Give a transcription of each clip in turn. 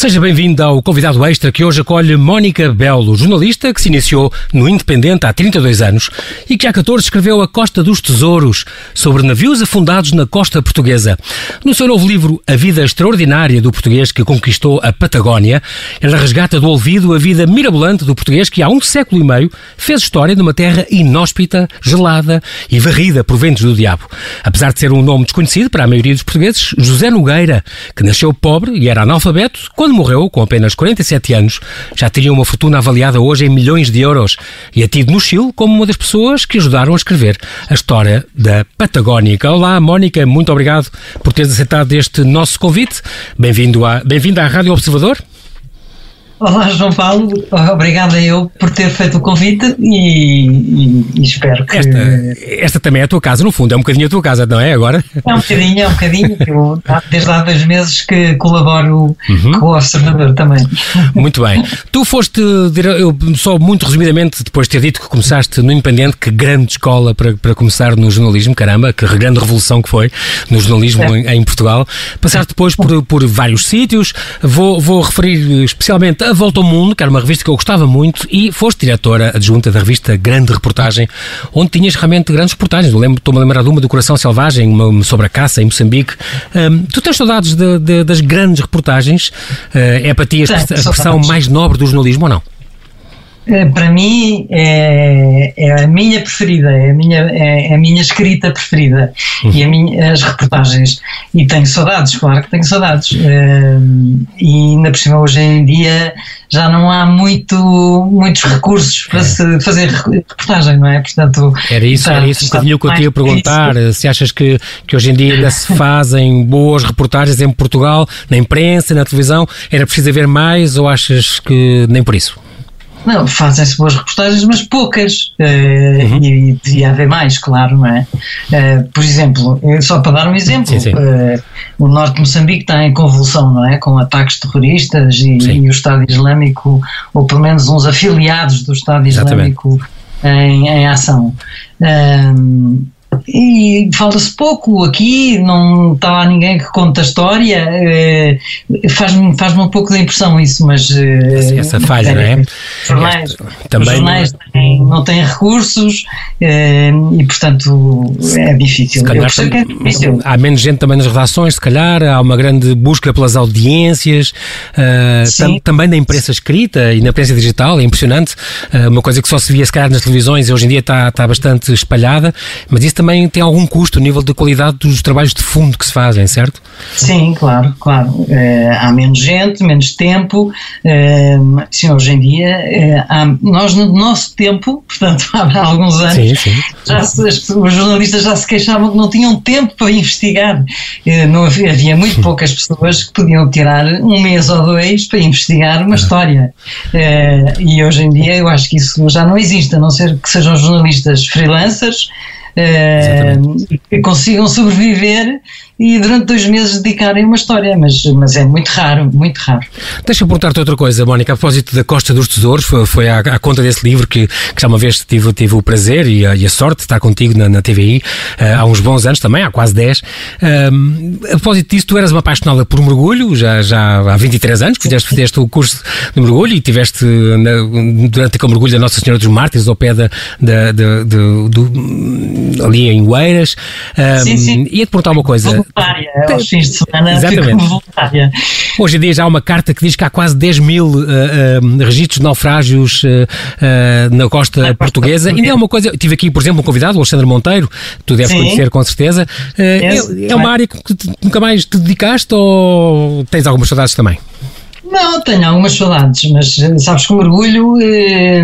Seja bem-vindo ao convidado extra que hoje acolhe Mónica Belo, jornalista que se iniciou no Independente há 32 anos e que há 14 escreveu A Costa dos Tesouros, sobre navios afundados na costa portuguesa. No seu novo livro A Vida Extraordinária do Português que Conquistou a Patagónia, ela resgata do olvido a vida mirabolante do português que há um século e meio fez história numa terra inóspita, gelada e varrida por ventos do diabo. Apesar de ser um nome desconhecido para a maioria dos portugueses, José Nogueira, que nasceu pobre e era analfabeto, quando quando morreu, com apenas 47 anos, já teria uma fortuna avaliada hoje em milhões de euros e é tido no Chile como uma das pessoas que ajudaram a escrever a história da Patagónica. Olá, Mónica, muito obrigado por teres aceitado este nosso convite. Bem-vindo à, bem à Rádio Observador. Olá, João Paulo. Obrigada eu por ter feito o convite e, e, e, espero que. Esta, esta também é a tua casa, no fundo, é um bocadinho a tua casa, não é? Agora? É um bocadinho, é um bocadinho. Eu, desde há dois meses que colaboro uhum. com o Observador também. Muito bem. Tu foste, eu, só muito resumidamente, depois de ter dito que começaste no Independente, que grande escola para, para começar no jornalismo, caramba, que grande revolução que foi no jornalismo é. em, em, Portugal. Passaste depois por, por vários sítios, vou, vou referir especialmente a Volta ao Mundo, que era uma revista que eu gostava muito, e foste diretora adjunta da revista Grande Reportagem, onde tinhas realmente grandes reportagens. Eu lembro, estou-me a lembrar de uma do Coração Selvagem, uma sobre a caça em Moçambique. Um, tu tens saudades de, de, das grandes reportagens? Uh, é para ti a, a expressão mais nobre do jornalismo ou não? Eh, para mim é, é, a minha preferida, é a minha, é, é a minha escrita preferida uhum. e minha, as reportagens. E tenho saudades, claro que tenho saudades. Uh, e ainda por cima hoje em dia já não há muito, muitos recursos para é. se fazer reportagem, não é? Portanto, era isso, está, era isso um bocadinho que eu te ia perguntar. Se achas que, que hoje em dia ainda se fazem boas reportagens em Portugal, na imprensa, na televisão, era preciso haver mais ou achas que nem por isso? Não, fazem-se boas reportagens, mas poucas. Uh, uhum. E devia haver mais, claro, não é? Uh, por exemplo, eh, só para dar um exemplo, sim, sim. Uh, o norte de Moçambique está em convulsão, não é? Com ataques terroristas e, e, o Estado Islâmico, ou pelo menos uns afiliados do Estado Islâmico em, em, ação. E fala-se pouco aqui, não está lá ninguém que conta a história, eh, faz-me faz um pouco de impressão isso, mas. Eh, Essa falha, não é? Jornais, também os jornais têm, não têm recursos eh, e, portanto, é difícil. Calhar, é difícil. Há menos gente também nas redações, se calhar, há uma grande busca pelas audiências, tam, também na imprensa escrita e na imprensa digital, é impressionante. uma coisa que só se via, se calhar, nas televisões e hoje em dia está, está bastante espalhada, mas isso também tem algum custo a nível de qualidade dos trabalhos de fundo que se fazem, certo? Sim, claro, claro. Uh, há menos gente, menos tempo. Uh, sim, hoje em dia, uh, há, nós no nosso tempo, portanto, há alguns anos, sim, sim. Já se, os jornalistas já se queixavam que não tinham tempo para investigar. não havia, havia muito poucas pessoas que podiam tirar um mês ou dois para investigar uma história. e hoje em dia eu acho que isso já não existe, a não ser que sejam jornalistas freelancers uh, que consigam sobreviver e durante dois meses dedicarem uma história, mas, mas é muito raro, muito raro. Deixa-me perguntar-te outra coisa, Mónica, a propósito da Costa dos Tesouros, foi, foi à, à, conta desse livro que, que já uma vez tive, tive o prazer e a, e a sorte de estar contigo na, na TVI uh, eh, há uns bons anos também, há quase 10. Uh, a propósito disso, tu eras uma apaixonada por mergulho, já, já há 23 anos que fizeste, fizeste o curso de mergulho e tiveste na, durante aquele mergulho da Nossa Senhora dos Mártires ao pé da, da, da, do, do, ali em Oeiras. Um, sim, sim. Ia-te perguntar uma coisa voluntária, aos fins de semana Exatamente. voluntária. Hoje em dia já há uma carta que diz que há quase 10 mil uh, uh, registros de naufrágios uh, na costa portuguesa. Ainda é uma coisa, tive aqui, por exemplo, um convidado, o Alexandre Monteiro, que tu deves Sim. conhecer com certeza. É, é uma área que nunca mais te dedicaste ou tens algumas saudades também? Não, tenho algumas saudades, mas sabes que o mergulho eh,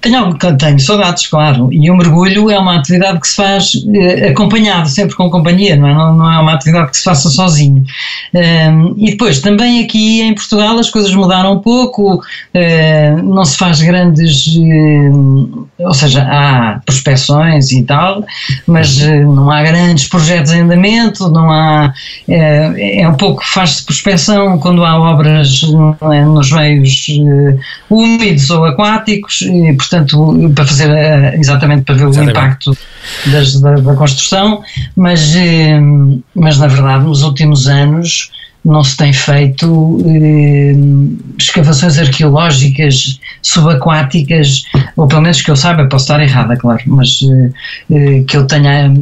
tenho, tenho saudades, claro, e o mergulho é uma atividade que se faz eh, acompanhado, sempre com companhia, não é, não, não é uma atividade que se faça sozinho. Eh, e depois, também aqui em Portugal as coisas mudaram um pouco, eh, não se faz grandes, eh, ou seja, há prospecções e tal, mas eh, não há grandes projetos em andamento, não há, é um pouco, faz-se prospecção quando há obras é, nos meios uh, úmidos ou aquáticos, e, portanto, para fazer uh, exatamente para ver o exatamente. impacto das, da, da, construção, mas, uh, mas na verdade nos últimos anos não se tem feito eh, escavações arqueológicas subaquáticas, ou pelo menos que eu saiba, posso estar errada, claro, mas eh, eh, que eu tenha,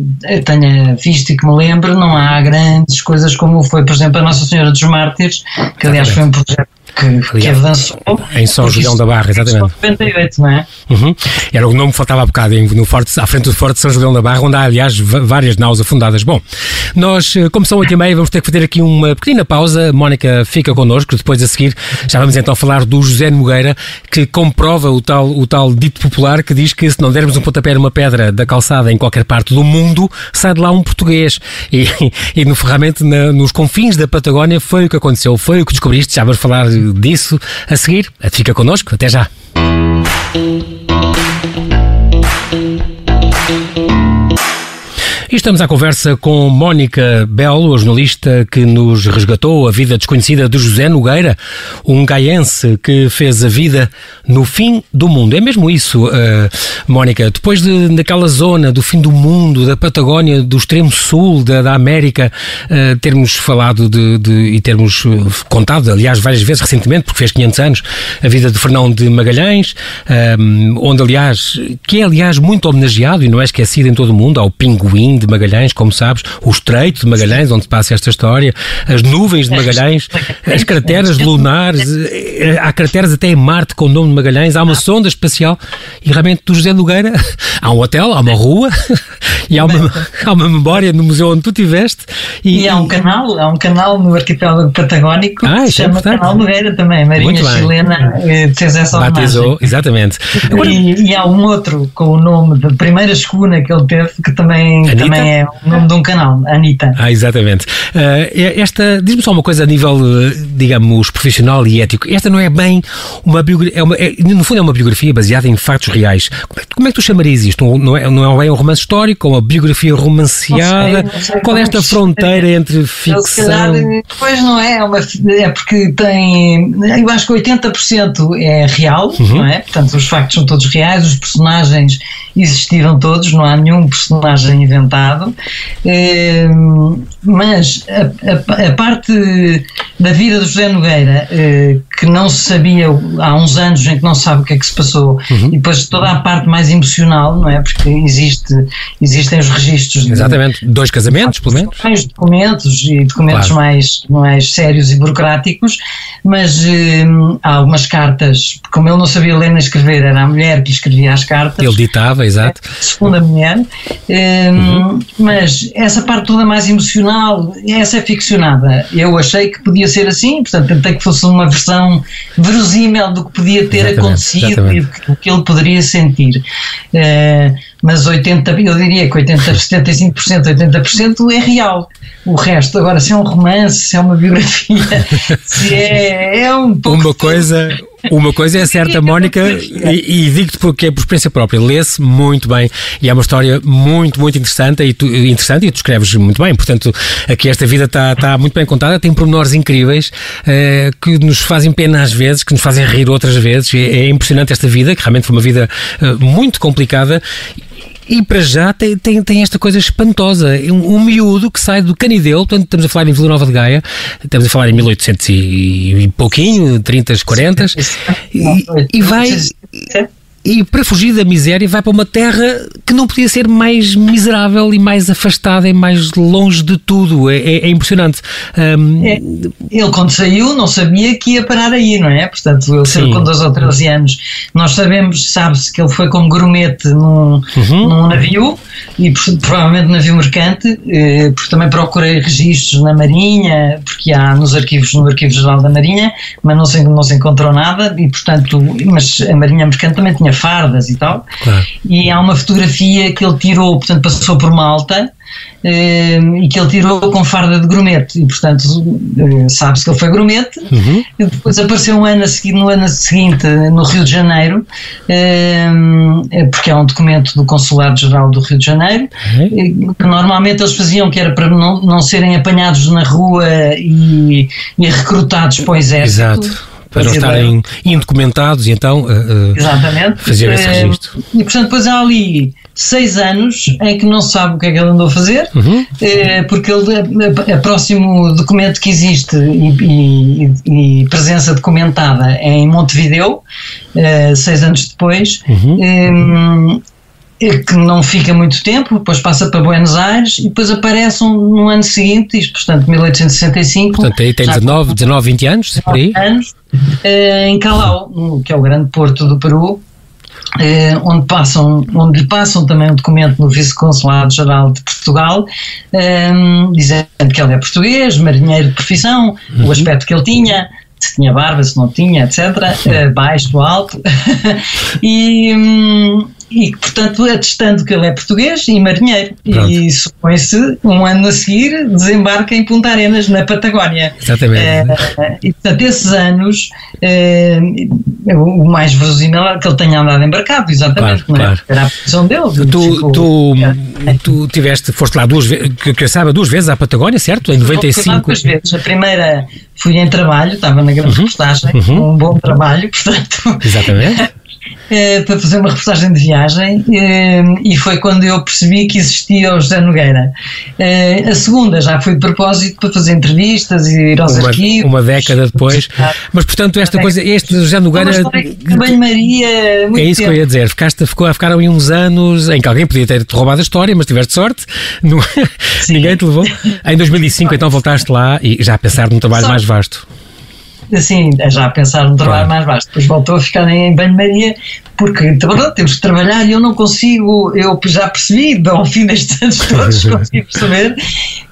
tenha visto e que me lembro, não há grandes coisas como foi, por exemplo, a Nossa Senhora dos Mártires, que aliás foi um projeto que, que avançou. Em São Julião da Barra, exatamente. 98, não é? Uhum. Era o nome que faltava há bocado, no forte, à frente do Forte de São Julião da Barra, onde há, aliás, várias naus afundadas. Bom, nós, eh, como são 8 e meia, vamos ter que fazer aqui uma pequena pausa. Mónica fica connosco, depois a seguir já vamos então falar do José Nogueira, que comprova o tal, o tal dito popular que diz que se não dermos um pontapé numa pedra da calçada em qualquer parte do mundo, sai de lá um português. E, e no ferramento, na, nos confins da Patagónia, foi o que aconteceu, foi o que descobriste. Já vamos falar disso a seguir. Fica connosco, até já. E estamos à conversa com Mónica Belo, a jornalista que nos resgatou a vida desconhecida de José Nogueira, um gaiense que fez a vida no fim do mundo. É mesmo isso, uh, Mónica. Depois de, daquela zona do fim do mundo, da Patagónia, do extremo sul da, da América, uh, termos falado de, de, e termos eh, contado, aliás, várias vezes recentemente, porque fez 500 anos, a vida de Fernão de Magalhães, um, onde, aliás, que é, aliás, muito homenageado e não é esquecido em todo o mundo, ao Pinguim de Magalhães, como sabes, o Estreito de Magalhães, onde se passa esta história, as nuvens de Magalhães, as crateras lunares, eh, há crateras até em Marte com o nome de Magalhães, há uma sonda espacial e realmente do José Nogueira há um hotel, há uma rua e há uma, há uma memória no museu onde tu estiveste. E, e há um canal, há um canal no arquipélago patagónico ah, que se é chama Canal Nogueira também, Marinha Chilena eh, fez essa Batizou, exatamente. Agora, e, e, há um outro com o nome da primeira escuna que ele teve que também, também é o nome de um canal, Anitta. Ah, exatamente. Uh, esta, diz-me só uma coisa a nível, digamos, profissional e ético. Esta não é bem uma biografia, é uma, é, no fundo é uma biografia baseada em factos reais. Como é, como é que tu chamarias isto? Não é, não é bem um romance histórico, ou uma biografia romanceada? Não sei, não sei, Qual é esta fronteira entre ficção... Calhar, pois não é, é, uma, é porque tem, eu acho que 80% é real, uhum. não é? Portanto, os factos são todos reais, os personagens existiram todos, não há nenhum personagem inventado. Ehm, mas a, a, a, parte da vida do José Nogueira, eh, que não se sabia há uns anos em que não se sabe o que é que se passou, uhum. e depois toda a parte mais emocional, não é? Porque existe, existem os registros. Exatamente, de, dois casamentos, pelo menos. Mais documentos e documentos claro. mais, mais sérios e burocráticos, mas ehm, há algumas cartas, como ele não sabia ler nem escrever, era a mulher que lhe escrevia as cartas. Ele ditava, exato. Segunda mulher. Ehm, uhum. Mas essa parte toda mais emocional, essa é ficcionada. Eu achei que podia ser assim, portanto tentei que fosse uma versão verosímil do que podia ter exatamente, acontecido exatamente. e do que ele poderia sentir. Uh, mas 80, eu diria que 80, 75%, 80% é real. O resto, agora, se é um romance, se é uma biografia, se é, é um pouco. Uma coisa, uma coisa é certa, Mónica, e, e digo-te porque é por experiência própria, lê-se muito bem e é uma história muito, muito interessante e tu, interessante e tu escreves muito bem. Portanto, aqui esta vida está, está muito bem contada, tem pormenores incríveis uh, que nos fazem pena às vezes, que nos fazem rir outras vezes. É, é impressionante esta vida, que realmente foi uma vida uh, muito complicada e para já tem, tem, tem esta coisa espantosa. Um, um miúdo que sai do Canideu, portanto, estamos a falar em Vila Nova de Gaia, estamos a falar em 1800 e, e pouquinho, 30, 40, e, e vai e para fugir da miséria vai para uma terra que não podia ser mais miserável e mais afastada e mais longe de tudo. É, é, é impressionante. Um... É, ele, quando saiu, não sabia que ia parar aí, não é? Portanto, ele saiu com 12 ou 13 anos. Nós sabemos, sabe-se que ele foi como grumete num, uhum. num navio e provavelmente navio mercante, eh, porque também procurei registros na Marinha, porque há nos arquivos, no Arquivo Geral da Marinha, mas não se, não se encontrou nada e, portanto, mas a Marinha mercante também tinha fardas e tal. Claro. E há uma fotografia que ele tirou, portanto, passou por Malta. Eh, e que ele tirou com farda de grumete e portanto eh, sabe-se que ele foi grumete uhum. e depois apareceu um ano a seguir, no ano seguinte no Rio de Janeiro eh, porque é um documento do Consulado Geral do Rio de Janeiro uhum. que normalmente eles faziam que era para não, não serem apanhados na rua e, e recrutados para o exército Exato para não estarem indocumentados e então uh, Exatamente. fazer esse registro. E portanto, depois há ali seis anos em que não se sabe o que é que ele andou a fazer, Uhum. eh, porque ele, a, a próximo documento que existe e, e- e presença documentada é em Montevideo, seis anos depois, Uhum. é que não fica muito tempo, depois passa para Buenos Aires e depois aparece um, no ano seguinte, isto portanto 1865. Portanto, aí tem já 19, 19 20 anos, por aí. anos, em Calau, que é o grande porto do Peru, eh, onde, passam, onde lhe passam também um documento no Vice-Consulado-Geral de Portugal, eh, dizendo que ele é português, marinheiro de profissão, o aspecto que ele tinha, se tinha barba, se não tinha, etc., eh, baixo, alto, e, hum, e, portanto, atestando que ele é português e marinheiro. Pronto. E supõe-se, um ano a seguir, desembarca em Punta Arenas, na Patagónia. Exatamente. Eh, e portanto, esses anos, eh, o mais verosímil é que ele tenha andado embarcado, exatamente, Claro, não é? claro. Era a posição dele. Tu, Ficou- tu, tu tiveste, foste lá duas vezes, que, que eu saiba, duas vezes à Patagónia, certo? Em Fui lá 95. duas vezes. A primeira fui em trabalho, estava na grande reportagem, uhum. um bom trabalho, portanto, Exatamente. Eh, para fazer uma reportagem de viagem, eh, e foi quando eu percebi que existia o José Nogueira. Eh, a segunda já foi de propósito para fazer entrevistas e ir aos Uma, arquivos. uma década depois. Mas, portanto, esta coisa, este José Nogueira. banho-maria, É isso que eu tempo. ia dizer. Ficaste, ficou, ficaram aí uns anos em que alguém podia ter-te roubado a história, mas tiveste sorte. Não- Ninguém te levou. Em 2005, então voltaste lá e já a pensar num trabalho Só- mais vasto. Assim, já a pensar num trabalho mais vasto. Depois voltou a ficar em banho-maria, porque pronto, temos que trabalhar e eu não consigo, eu já percebi, ao fim destes anos todos, consegui perceber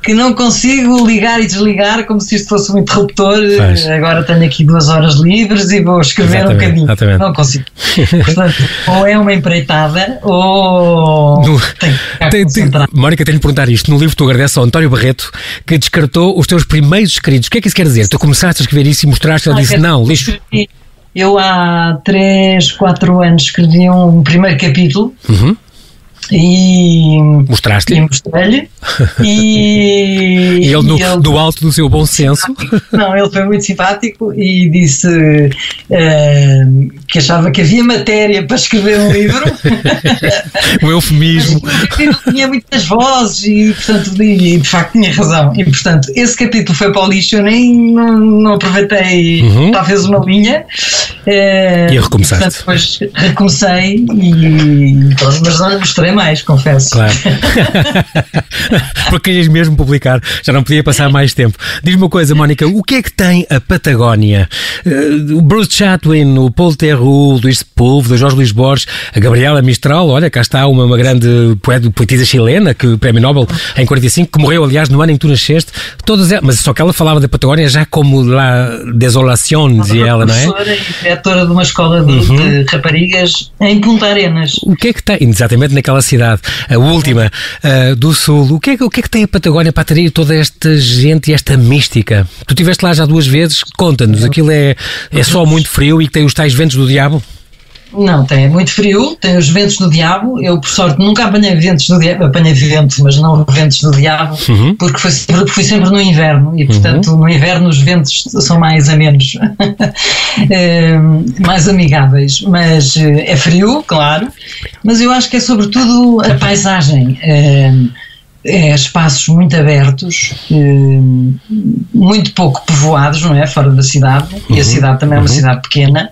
que não consigo ligar e desligar como se isto fosse um interruptor. Agora tenho aqui duas horas livres e vou escrever Exatamente, um bocadinho. exatamente. Não consigo. Portanto, ou é uma empreitada ou No- tenho que Tem- tem-. Mónica, tenho de perguntar isto. No livro tu agradeces ao António Barreto, que descartou os teus primeiros escritos. O que é que isso quer dizer? Tu começaste a escrever isso e mostraste, ele Ah, disse: não, lixo. Eu há 3, 4 anos escrevi um primeiro capítulo Uhum. E, e Mostraste-lhe. mostrei-lhe e, E ele, no, e ele- do alto do seu bom senso. não, ele foi muito simpático e disse eh, que achava que havia matéria para escrever um livro o eufemismo. ele tinha muitas vozes e portanto e, de facto tinha razão e portanto esse capítulo foi para o lixo eu nem não, não aproveitei Uhum. talvez uma linha eh, E recomeçaste. portanto, depois recomecei e mas não mostrei mais confesso Claro. Porque querias mesmo publicar, já não podia passar mais tempo. Diz-me uma coisa, Mónica, o que é que tem a Patagónia? Eh, o Bruce Chatwin, o Paul Theroux, o Luís Sepúlveda, o Jorge Luís Borges, a Gabriela Mistral, olha, cá está uma, uma grande poetisa chilena, que Prémio Nobel em 45, que morreu, aliás, no ano em que tu nasceste, todas elas, mas só que ela falava da Patagónia já como la desolación, dizia ela, não é? Uhum. professora e diretora de uma escola de, de raparigas em Punta Arenas O que é que tem, exatamente naquela cidade, a última ah, do Sul, o que, é, que- o que é que tem a Patagónia para atrair toda esta gente e esta mística? Tu estiveste lá já duas vezes, conta-nos, aquilo é, é só muito frio e que tem os tais ventos do diabo? Não, tem muito frio, tem os ventos do diabo. Eu, por sorte, nunca apanhei ventos do diabo, apanhei ventos, mas não ventos do diabo, Uhum. porque fui sempre, fui sempre no inverno e, portanto, no inverno os ventos são mais amenos, Eh, mais amigáveis. Mas eh, é frio, claro, mas eu acho que é sobretudo a paisagem. Eh, é espaços muito abertos, eh, muito pouco povoados, não é? Fora da cidade. E a cidade também é uma cidade pequena,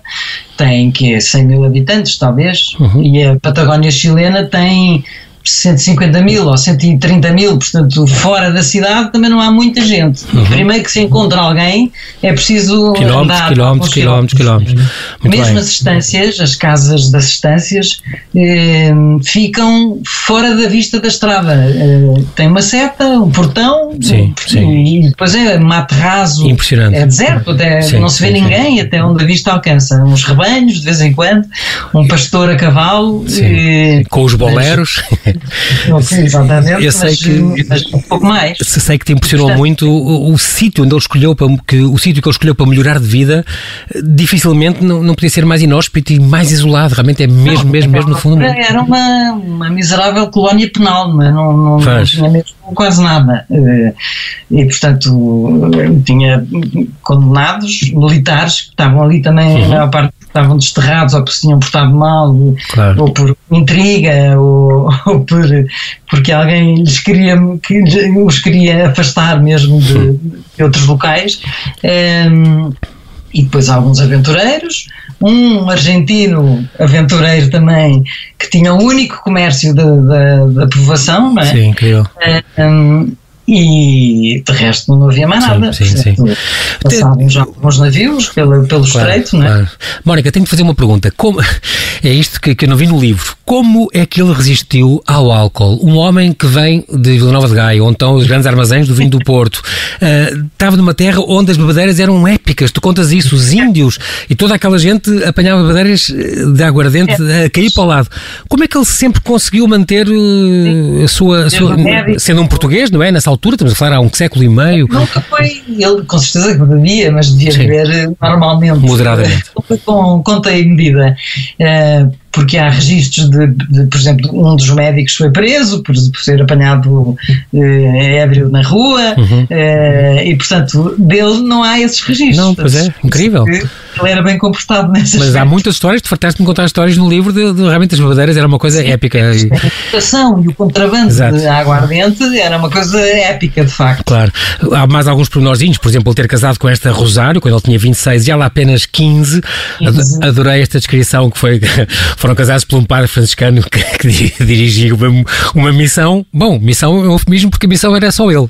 tem que 100 mil habitantes, talvez. E a Patagónia chilena tem 150 mil ou 130 mil, portanto, fora da cidade também não há muita gente. E primeiro que se encontra alguém, é preciso. Quilómetros, andar quilómetros, quilómetros, quilómetros. Muito Mesmo bem. as estâncias, as casas das estâncias, eh, ficam fora da vista da estrada. Eh, tem uma seta, um portão, Sim, sim. e depois é mato raso, Impressionante. é deserto, até Sim, não se vê ninguém até onde a vista alcança. Uns rebanhos, de vez em quando, um pastor a cavalo. Eh, Com os boleros. Exatamente, eu sei mas, que, mas um pouco mais. Sei que te impressionou muito o, o sítio onde ele escolheu para, que o sítio que ele escolheu para melhorar de vida dificilmente não, não podia ser mais inóspito e mais isolado, realmente é mesmo, não, mesmo, mesmo no fundo. Era uma, uma miserável colónia penal, não, é? não, não, não tinha mesmo quase nada. Eh, e, portanto, tinha condenados militares que estavam ali também, uhum. a maior parte estavam desterrados ou que se tinham portado mal, claro. ou por intriga, ou, ou, por, porque alguém lhes queria, que os queria afastar mesmo de, de outros locais. Um, ehm, e depois alguns aventureiros, um argentino aventureiro também que tinha o único comércio da povoação, não é? Sim, incrível. Um, e de resto não havia mais nada. Sim, sim, sim. Passavam já alguns navios pelo, pelo claro, estreito, não é? Claro. Mónica, tenho de fazer uma pergunta. Como, é isto que, que eu não vi no livro. Como é que ele resistiu ao álcool? Um homem que vem de Vila Nova de Gaia, onde estão os grandes armazéns do vinho do Porto, uh, estava numa terra onde as bebedeiras eram épicas. Tu contas isso, os índios e toda aquela gente apanhava bebedeiras de aguardente é. a cair para o lado. Como é que ele sempre conseguiu manter uh, a sua, a sua sendo um português, não é? Nessa altura, estamos a falar há um século e meio. Nunca foi, ele com certeza que bebia, mas devia Sim. beber eh, normalmente. Moderadamente. Com conta e medida. Uh, porque há registros de, de, por exemplo, um dos médicos foi preso por, por ser apanhado eh, ébrio na rua uhum. eh, e, portanto, dele não há esses registros. Não, pois é, incrível. Ele era bem comportado nessas Mas há muitas histórias, tu fartaste-me contar histórias no livro de, de realmente as bebedeiras, era uma coisa Sim. épica. A importação e o contrabando Exato. de aguardente era uma coisa épica, de facto. Claro. Há mais alguns pormenorzinhos, por exemplo, ele ter casado com esta Rosário, quando ele tinha 26 e ela apenas 15. 15. Adorei esta descrição que foi foram casados por um padre franciscano que, que dirigia uma, uma missão. Bom, missão é um eufemismo porque a missão era só ele.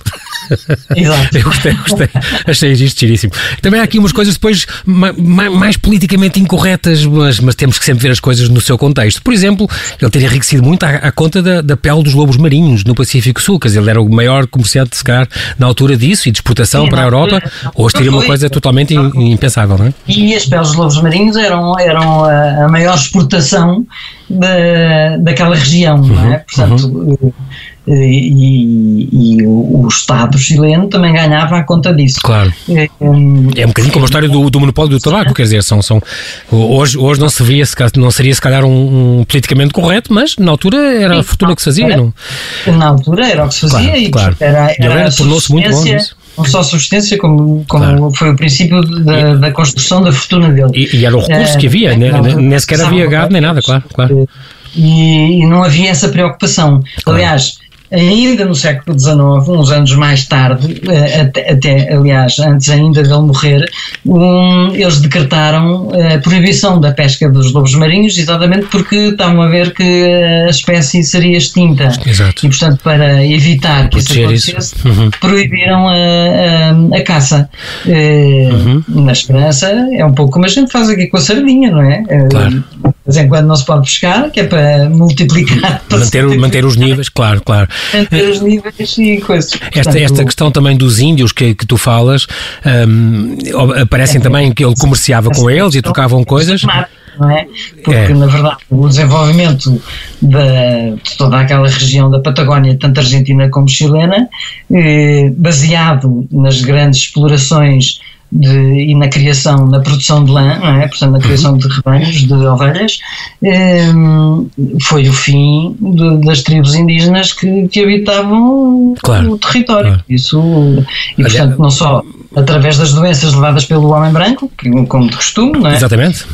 Exato. Eu gostei, gostei. Achei isto giríssimo. Também há aqui umas coisas depois mais, mais, politicamente incorretas, mas, mas temos que sempre ver as coisas no seu contexto. Por exemplo, ele teria enriquecido muito à, à conta da, da pele dos lobos marinhos no Pacífico Sul, quer dizer, ele era o maior comerciante de secar na altura disso e de exportação Sim, para a Europa. Hoje teria uma coisa totalmente impensável, não é? E as peles dos lobos marinhos eram, eram a maior exportação da, daquela região, uhum, não é? Uhum, Portanto, uhum. e, e, o, o, Estado chileno também ganhava à conta disso. Claro. É, um, é um bocadinho como a história do, do monopólio do tabaco, quer dizer, são, são, hoje, hoje não, se via, não seria se calhar um, um politicamente correto, mas na altura era a fortuna que se fazia. Era, não? Na altura era o que se fazia claro, e claro. era, era, era tornou-se muito bom nisso não só subsistência, como, como claro. foi o princípio da, da, construção da fortuna dele. E, e era o recurso que havia, é, né? nem sequer havia gado nem nada, claro. claro. E, e, não havia essa preocupação. Claro. Aliás, ainda no século XIX, uns anos mais tarde, eh, até, até aliás, antes ainda dele morrer, um, eles decretaram a proibição da pesca dos lobos marinhos, exatamente porque estavam a ver que a espécie seria extinta. Exato. E, portanto, para evitar que isso acontecesse, uhum. proibiram a, a, a caça. Eh, uhum. Na esperança, é um pouco como a gente faz aqui com a sardinha, não é? Eh, claro. De vez em quando não se pode pescar, que é para multiplicar. Para manter, manter os níveis, claro, claro entre os níveis e coisas. Esta, esta questão também dos índios que, que tu falas, um, aparecem é, também que ele comerciava com eles e trocavam coisas. É? Porque, é. na verdade, o desenvolvimento de, de toda aquela região da Patagónia, tanto argentina como chilena, eh, baseado nas grandes explorações de, e na criação, na produção de lã, não é? portanto, na criação de rebanhos, de ovelhas, um, foi o fim de, das tribos indígenas que, que habitavam claro, o território. Claro. Isso, e, portanto, não só através das doenças levadas pelo homem branco, como de costume, não é? Exatamente.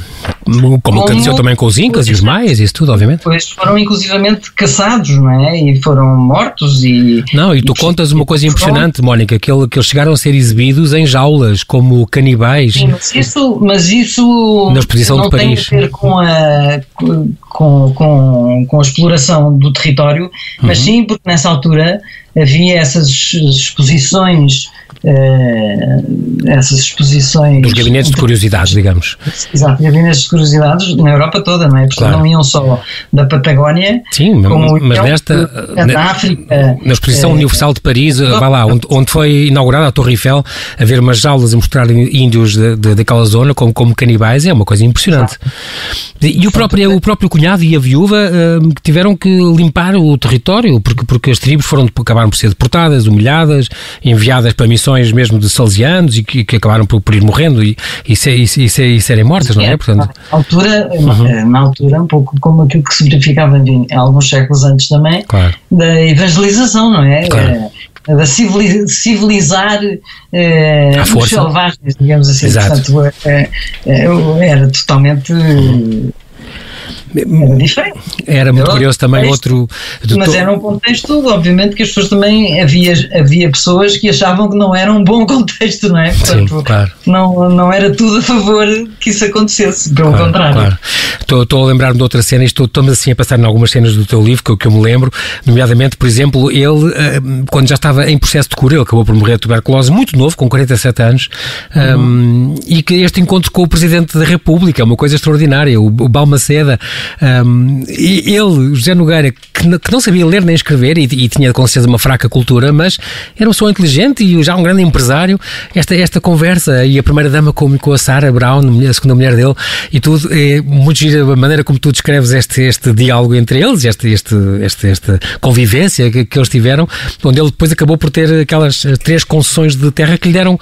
Como, como aconteceu também com os Incas e os Maias, isso tudo, obviamente. Pois foram inclusivamente caçados, não é? E foram mortos e. Não, e tu e, contas uma coisa impressionante, Mónica, que, ele, que eles chegaram a ser exibidos em jaulas, como canibais. Sim, mas isso, mas isso Na exposição não de Paris. tem a ver com a, com, com, com a exploração do território, mas uhum. sim porque nessa altura havia essas exposições essas exposições. Dos gabinetes de curiosidades, digamos. Exato, gabinetes de curiosidades na Europa toda, não é? Portanto, claro. não iam só da Patagónia, Sim, como mas nesta. Da na, África. Na Exposição uh, Universal de Paris, uh, vai lá, onde, onde foi inaugurada a Torre Eiffel, a ver umas jaulas a mostrar índios de, de, daquela zona como, como canibais, é uma coisa impressionante. E o próprio, o próprio cunhado e a viúva uh, tiveram que limpar o território, porque, porque as tribos foram, acabaram por ser deportadas, humilhadas, enviadas para missões mesmo de salesianos e que, que acabaram por, por, ir morrendo e, e, ser, e, e, e serem mortas, não é? Portanto, na altura, uhum. na altura, um pouco como aquilo que se verificava em alguns séculos antes também, claro. da evangelização, não é? Claro. Eh, da civilizar eh, os selvagens, digamos assim. Exato. Portanto, eh, eh, era totalmente. Uhum era diferente. Era muito curioso também outro. Mas era um contexto, obviamente, que as pessoas também. Havia, havia pessoas que achavam que não era um bom contexto, não é? Portanto, Sim, claro. não, não era tudo a favor que isso acontecesse, pelo claro, contrário. Claro. Estou, estou a lembrar-me de outra cena e estou, estou assim a passar em algumas cenas do teu livro que, que eu me lembro, nomeadamente, por exemplo, ele, eh, quando já estava em processo de cura, ele acabou por morrer de tuberculose muito novo, com 47 anos, uhum. um, e que este encontro com o Presidente da República, é uma coisa extraordinária, o, o Balmaceda, um, e ele, José Nogueira, que, que, não sabia ler nem escrever e, e, tinha com certeza uma fraca cultura, mas era uma pessoa inteligente e já um grande empresário. Esta, esta conversa e a primeira dama com, com a Sarah Brown, a segunda mulher dele, e tudo, é muito gira a maneira como tu descreves este, este diálogo entre eles, este, este, este, esta convivência que, que eles tiveram, onde ele depois acabou por ter aquelas três concessões de terra que lhe deram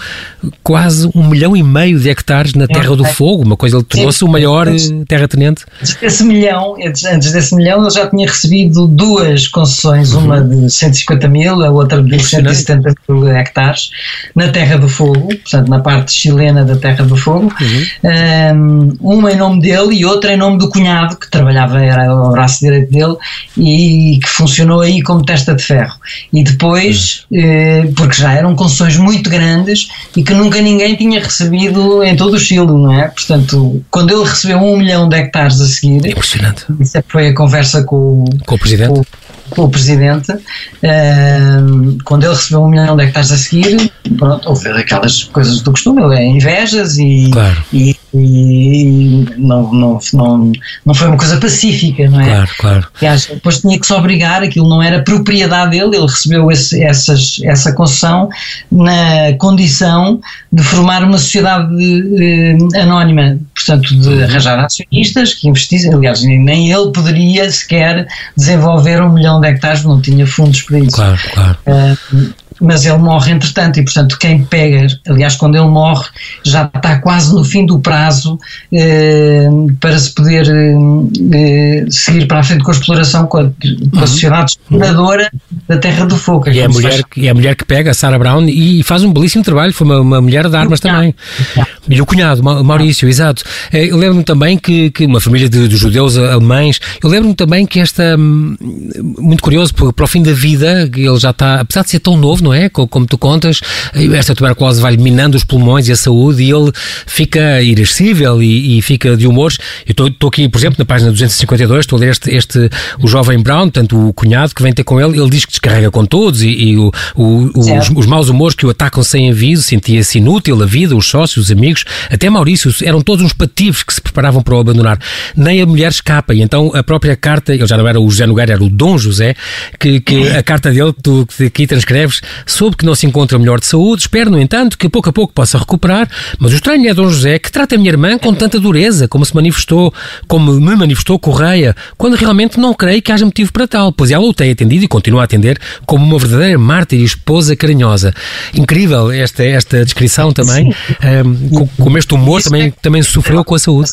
quase um milhão e meio de hectares na Terra do Fogo, uma coisa, ele tornou-se o maior terra-tenente. Esse milhão, antes desse milhão, ele já tinha recebido duas concessões, uhum. uma de 150 mil, a outra de 170 mil hectares, na Terra do Fogo, portanto, na parte chilena da Terra do Fogo, uhum. um, uma em nome dele e outra em nome do cunhado, que trabalhava, era o braço direito dele, e que funcionou aí como testa de ferro. E depois, uhum. eh, porque já eram concessões muito grandes e que nunca ninguém tinha recebido em todo o Chile, não é? Portanto, quando ele recebeu um milhão de hectares a seguir, Impressionante. Isso foi a conversa com, com o Presidente. Com, com o Presidente, uh, quando ele recebeu um milhão de hectares a seguir, pronto, houve aquelas coisas do costume, é invejas e, claro. e, e, não, não, não, não foi uma coisa pacífica, não é? Claro, claro. Aliás, depois tinha que se obrigar, aquilo não era propriedade dele, ele recebeu esse, essas, essa concessão na condição de formar uma sociedade eh, anónima, portanto, de arranjar acionistas que investissem, aliás, nem ele poderia sequer desenvolver um milhão de hectares, não tinha fundos para isso. Claro, claro. Uh, mas ele morre entretanto e portanto quem pega, aliás quando ele morre já está quase no fim do prazo eh, para se poder eh, seguir para a frente com a exploração com a, com a uhum. sociedade exploradora da Terra do Fogo. E é, a mulher, faz... é a mulher que pega, a Sarah Brown, e faz um belíssimo trabalho, foi uma, uma mulher de armas também. E o cunhado, Maurício, exato. Eh, eu lembro-me também que, que uma família de, de judeus alemães, eu lembro-me também que esta, hum, muito curioso, para o fim da vida, ele já está, apesar de ser tão novo, não é? Como tu contas, esta tuberculose vai minando os pulmões e a saúde e ele fica irascível e, e fica de humores. Eu estou aqui, por exemplo, na página 252, estou a ler este, este, o jovem Brown, tanto o cunhado que vem ter com ele, ele diz que descarrega com todos e, e o, o, os, os maus humores que o atacam sem aviso, sentia-se inútil a vida, os sócios, os amigos, até Maurício, eram todos uns pativos que se preparavam para o abandonar. Nem a mulher escapa e então a própria carta, ele já não era o José Nogueira, era o Dom José, que, que a carta dele que tu que aqui transcreves, soube que não se encontra melhor de saúde, espero, no entanto, que pouco a pouco possa recuperar, mas o estranho é Dom José que trata a minha irmã com tanta dureza, como se manifestou, como me manifestou Correia, quando realmente não creio que haja motivo para tal, pois ela o tem atendido e continua a atender como uma verdadeira mártir e esposa carinhosa. Incrível esta, esta descrição também, um, como este humor também, também sofreu com a saúde.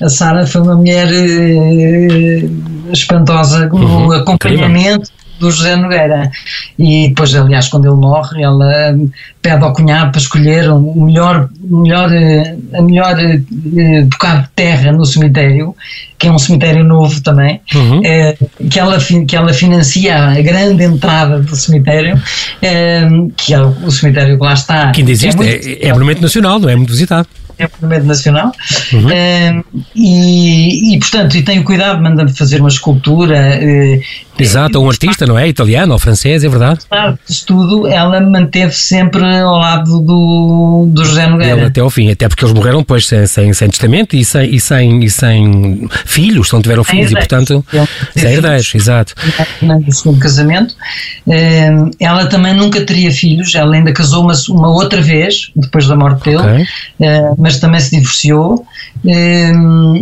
A Sara foi uma mulher eh, espantosa no uhum, acompanhamento. Do José Nogueira. E depois, aliás, quando ele morre, ela pede ao cunhado para escolher o melhor, melhor, eh, a melhor uh, bocado de terra no cemitério, que é um cemitério novo também, uhum. uh, que, ela, que ela financia a grande entrada do cemitério, uh, que é o cemitério que lá está. Que ainda existe, é, é, é monumento nacional, não é muito visitado é o Monumento Nacional, uhum. uh, e, e, portanto, e tenho cuidado, manda-me fazer uma escultura, uh, Exato, ou um artista, não é? Italiano ou francês, é verdade. Apesar disso tudo, ela manteve sempre ao lado do, do José Nogueira. Ele até ao fim, até porque eles morreram depois sem, sem, sem testamento e sem, e, sem, e sem filhos, não tiveram filhos e, portanto, sem herdeiros, exato. No segundo casamento. Eh, ela também nunca teria filhos, ela ainda casou uma, uma outra vez, depois da morte dele, Ok. eh, mas também se divorciou. Eh,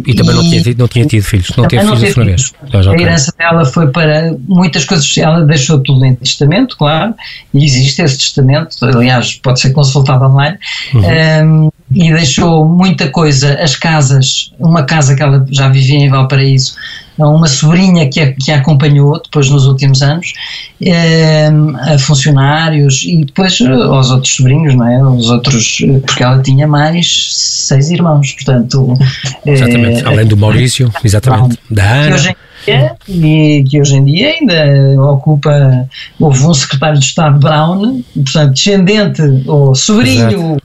E também não tinha, tido- não tinha tido filhos, não teve filhos vez. Já, já, A herança dela foi para muitas coisas, ela deixou tudo em testamento, claro, e existe esse testamento, aliás, pode ser consultado online, um, e deixou muita coisa, as casas, uma casa que ela já vivia em Valparaíso, a uma sobrinha que a, que a acompanhou depois nos últimos anos, um, a funcionários e depois uh, aos outros sobrinhos, não é? Os outros, uh, porque ela tinha mais seis irmãos, portanto. Exatamente, eh, além do Maurício, exatamente, da que Ana. e que hoje em dia ainda ocupa, houve um secretário de Estado Brown, portanto, descendente ou sobrinho,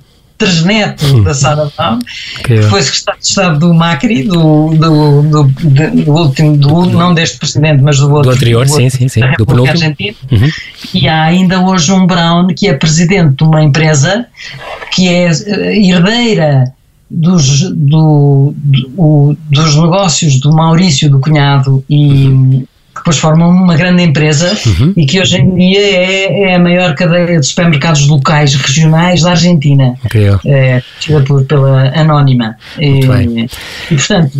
tresneto da Sara Brown, que- que foi secretário de Estado do Macri, do, do, do, do último, do, não deste presidente, mas do outro. Do anterior, sim, sim, sim, do penúltimo. Uhum. E há ainda hoje um Brown que é presidente de uma empresa que é eh, herdeira dos, do, do- dos negócios do Maurício, do cunhado, e que depois formam uma grande empresa Uhum. e que hoje em dia é, é a maior cadeia de supermercados locais, regionais da Argentina. Incrível. É, por, pela Anónima. Muito E, e, portanto,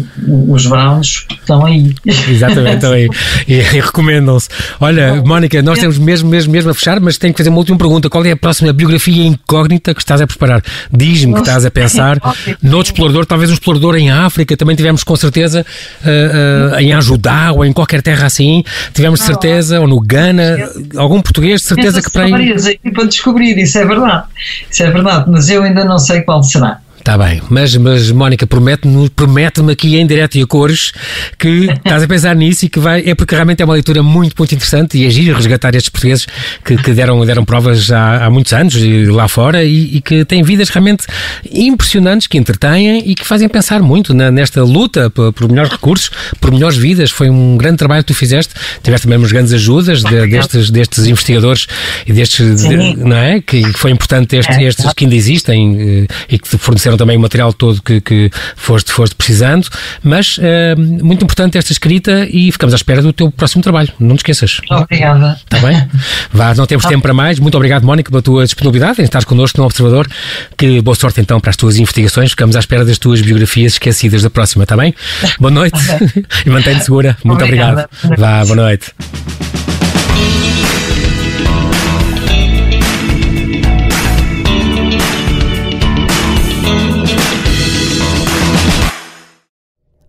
os Browns estão aí. Exatamente, então aí. E, e recomendam-se. Olha, Mónica, nós temos mesmo, mesmo, mesmo a fechar, mas tenho que fazer uma última pergunta. Qual é a próxima biografia incógnita que estás a preparar? Diz-me que estás a pensar noutro explorador, talvez um explorador em África, também tivemos com certeza ah, ah, em Ajudá ou em qualquer terra assim. Tivemos de certeza, ou no Ghana, algum português, de certeza que para aí. várias aí para descobrir, isso é verdade. Isso é verdade, mas eu ainda não sei qual será. Está bem, mas, mas Mónica, promete-me promete aqui em direto e a cores que estás a pensar nisso e que vai. É porque realmente é uma leitura muito, muito interessante e é giro resgatar estes portugueses que, que deram, deram provas há, há muitos anos e lá fora e, e que têm vidas realmente impressionantes, que entretêm e que fazem pensar muito na- nesta luta por, por melhores recursos, por melhores vidas. Foi um grande trabalho que tu fizeste. Tiveste também umas grandes ajudas de- destes, destes investigadores e destes, de- não é? Que foi importante estes, É, estes que ainda existem eh, e que te forneceram também o material todo que, que foste, foste precisando, mas eh, muito importante esta escrita e ficamos à espera do teu próximo trabalho, não te esqueças. Obrigada. Está bem? Vá, não temos tempo para mais. Muito obrigado, Mónica, pela tua disponibilidade em estar connosco no Observador. Que boa sorte então para as tuas investigações. Ficamos à espera das tuas biografias esquecidas da próxima, está bem? Boa noite e mantém-te segura. Muito Obrigada. obrigado. Vá, boa noite.